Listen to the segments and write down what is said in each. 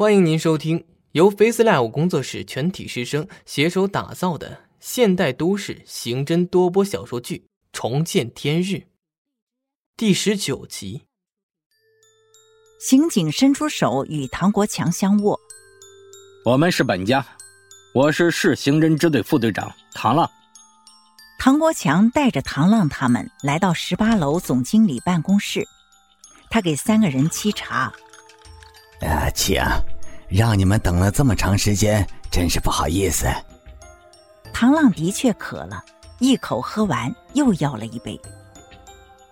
欢迎您收听由 FaceLive 工作室全体师生携手打造的现代都市刑侦多播小说剧《重见天日》第十九集。刑警伸出手与唐国强相握。我们是本家，我是市刑侦支队副队长唐浪。唐国强带着唐浪他们来到十八楼总经理办公室，他给三个人沏茶。啊，请，让你们等了这么长时间，真是不好意思。唐浪的确渴了，一口喝完，又要了一杯。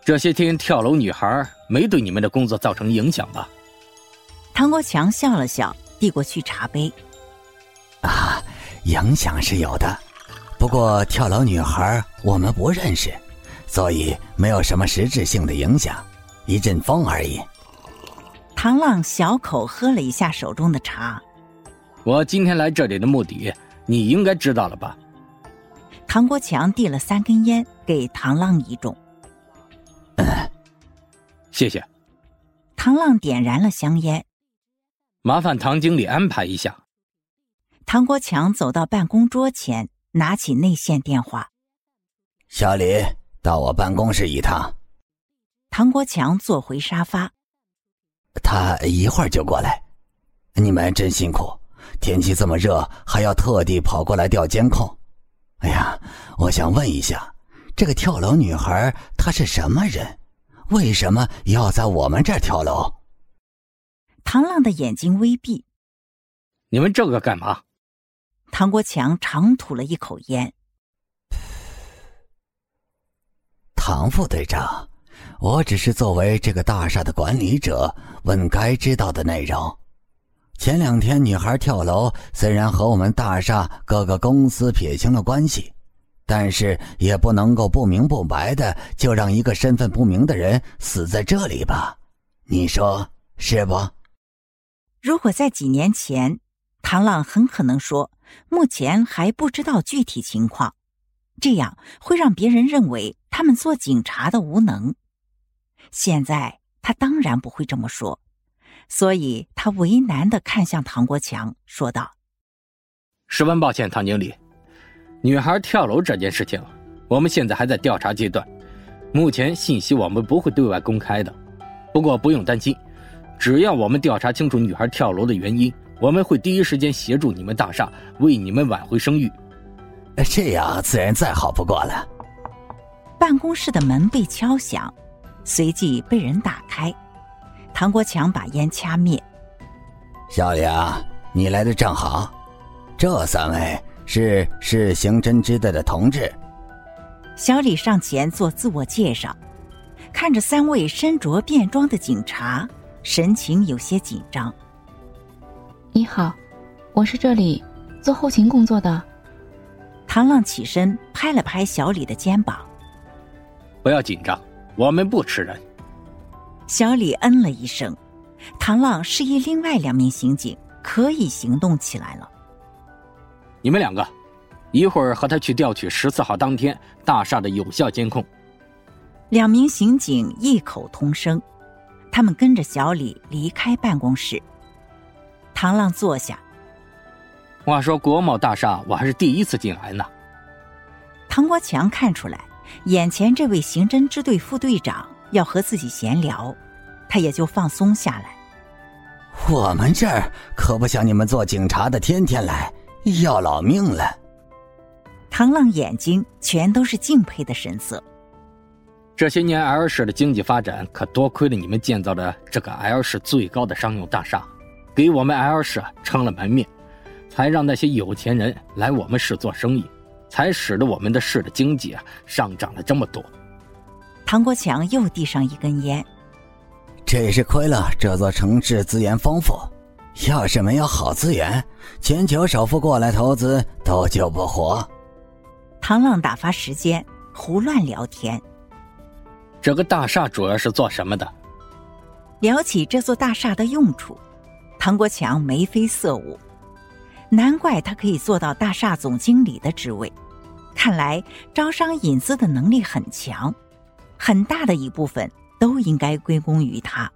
这些天跳楼女孩没对你们的工作造成影响吧？唐国强笑了笑，递过去茶杯。啊，影响是有的，不过跳楼女孩我们不认识，所以没有什么实质性的影响，一阵风而已。唐浪小口喝了一下手中的茶。我今天来这里的目的，你应该知道了吧？唐国强递了三根烟给唐浪一种。嗯，谢谢。唐浪点燃了香烟。麻烦唐经理安排一下。唐国强走到办公桌前，拿起内线电话。小李，到我办公室一趟。唐国强坐回沙发。他一会儿就过来，你们真辛苦，天气这么热，还要特地跑过来调监控。哎呀，我想问一下，这个跳楼女孩她是什么人？为什么要在我们这儿跳楼？唐浪的眼睛微闭。你们这个干嘛？唐国强长吐了一口烟。唐副队长。我只是作为这个大厦的管理者，问该知道的内容。前两天女孩跳楼，虽然和我们大厦各个公司撇清了关系，但是也不能够不明不白的就让一个身份不明的人死在这里吧？你说是不？如果在几年前，唐浪很可能说目前还不知道具体情况，这样会让别人认为他们做警察的无能。现在他当然不会这么说，所以他为难的看向唐国强，说道：“十分抱歉，唐经理，女孩跳楼这件事情，我们现在还在调查阶段，目前信息我们不会对外公开的。不过不用担心，只要我们调查清楚女孩跳楼的原因，我们会第一时间协助你们大厦为你们挽回声誉。这样自然再好不过了。”办公室的门被敲响。随即被人打开，唐国强把烟掐灭。小李啊，你来的正好，这三位是市刑侦支队的同志。小李上前做自我介绍，看着三位身着便装的警察，神情有些紧张。你好，我是这里做后勤工作的。唐浪起身拍了拍小李的肩膀，不要紧张。我们不吃人。小李嗯了一声，唐浪示意另外两名刑警可以行动起来了。你们两个，一会儿和他去调取十四号当天大厦的有效监控。两名刑警异口同声，他们跟着小李离开办公室。唐浪坐下。话说国贸大厦，我还是第一次进来呢。唐国强看出来。眼前这位刑侦支队副队长要和自己闲聊，他也就放松下来。我们这儿可不像你们做警察的天天来，要老命了。唐浪眼睛全都是敬佩的神色。这些年 L 市的经济发展，可多亏了你们建造的这个 L 市最高的商用大厦，给我们 L 市撑了门面，才让那些有钱人来我们市做生意。才使得我们的市的经济啊上涨了这么多。唐国强又递上一根烟，这也是亏了这座城市资源丰富，要是没有好资源，全球首富过来投资都救不活。唐浪打发时间，胡乱聊天。这个大厦主要是做什么的？聊起这座大厦的用处，唐国强眉飞色舞。难怪他可以做到大厦总经理的职位，看来招商引资的能力很强，很大的一部分都应该归功于他。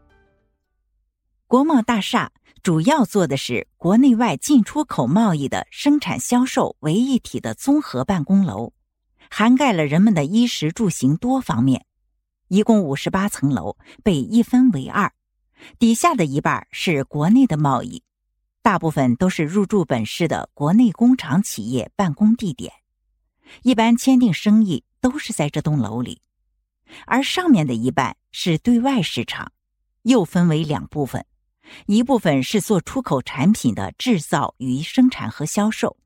国贸大厦主要做的是国内外进出口贸易的生产销售为一体的综合办公楼，涵盖了人们的衣食住行多方面。一共五十八层楼，被一分为二，底下的一半是国内的贸易，大部分都是入驻本市的国内工厂企业办公地点，一般签订生意都是在这栋楼里。而上面的一半是对外市场，又分为两部分。一部分是做出口产品的制造与生产和销售，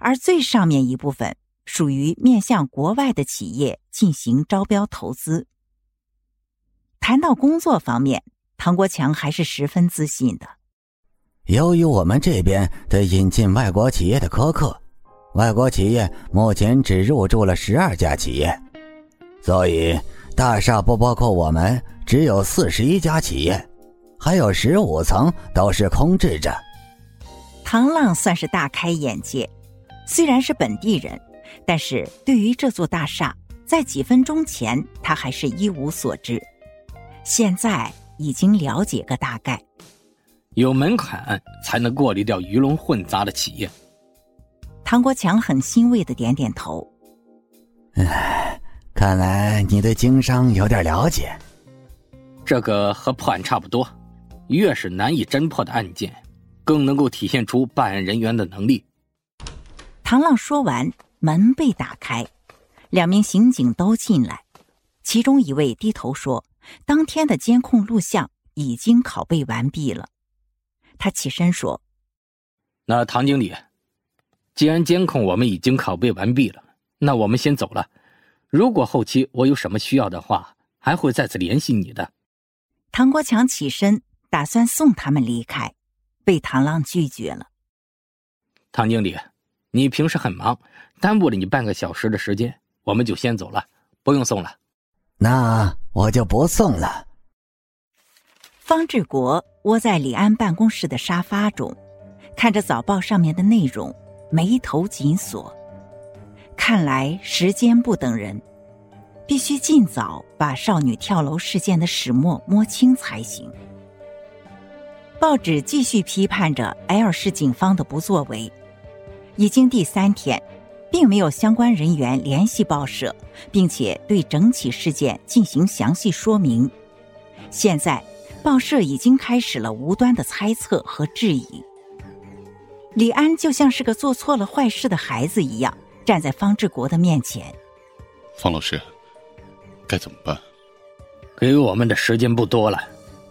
而最上面一部分属于面向国外的企业进行招标投资。谈到工作方面，唐国强还是十分自信的。由于我们这边对引进外国企业的苛刻，外国企业目前只入驻了十二家企业，所以大厦不包括我们，只有四十一家企业。还有十五层都是空置着。唐浪算是大开眼界，虽然是本地人，但是对于这座大厦，在几分钟前他还是一无所知，现在已经了解个大概。有门槛才能过滤掉鱼龙混杂的企业。唐国强很欣慰的点点头。唉，看来你对经商有点了解。这个和破案差不多。越是难以侦破的案件，更能够体现出办案人员的能力。唐浪说完，门被打开，两名刑警都进来。其中一位低头说：“当天的监控录像已经拷贝完毕了。”他起身说：“那唐经理，既然监控我们已经拷贝完毕了，那我们先走了。如果后期我有什么需要的话，还会再次联系你的。”唐国强起身。打算送他们离开，被唐浪拒绝了。唐经理，你平时很忙，耽误了你半个小时的时间，我们就先走了，不用送了。那我就不送了。方志国窝在李安办公室的沙发中，看着早报上面的内容，眉头紧锁。看来时间不等人，必须尽早把少女跳楼事件的始末摸清才行。报纸继续批判着 L 市警方的不作为。已经第三天，并没有相关人员联系报社，并且对整起事件进行详细说明。现在，报社已经开始了无端的猜测和质疑。李安就像是个做错了坏事的孩子一样，站在方志国的面前。方老师，该怎么办？给我们的时间不多了。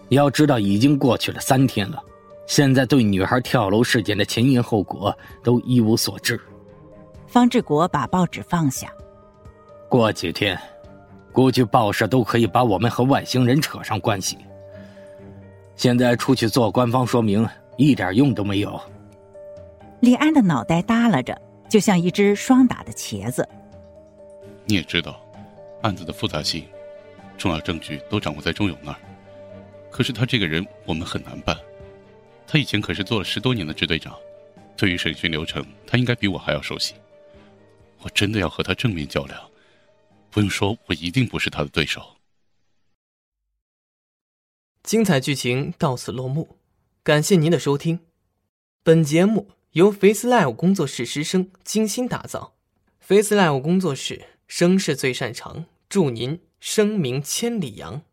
要知道，已经过去了三天了，现在对女孩跳楼事件的前因后果都一无所知。方志国把报纸放下。过几天，估计报社都可以把我们和外星人扯上关系。现在出去做官方说明，一点用都没有。李安的脑袋耷拉着，就像一只霜打的茄子。你也知道，案子的复杂性，重要证据都掌握在钟勇那儿。可是他这个人，我们很难办。他以前可是做了十多年的支队长，对于审讯流程，他应该比我还要熟悉。我真的要和他正面较量，不用说，我一定不是他的对手。精彩剧情到此落幕，感谢您的收听。本节目由 Face Live 工作室师生精心打造，Face Live 工作室声势最擅长，祝您声名千里扬。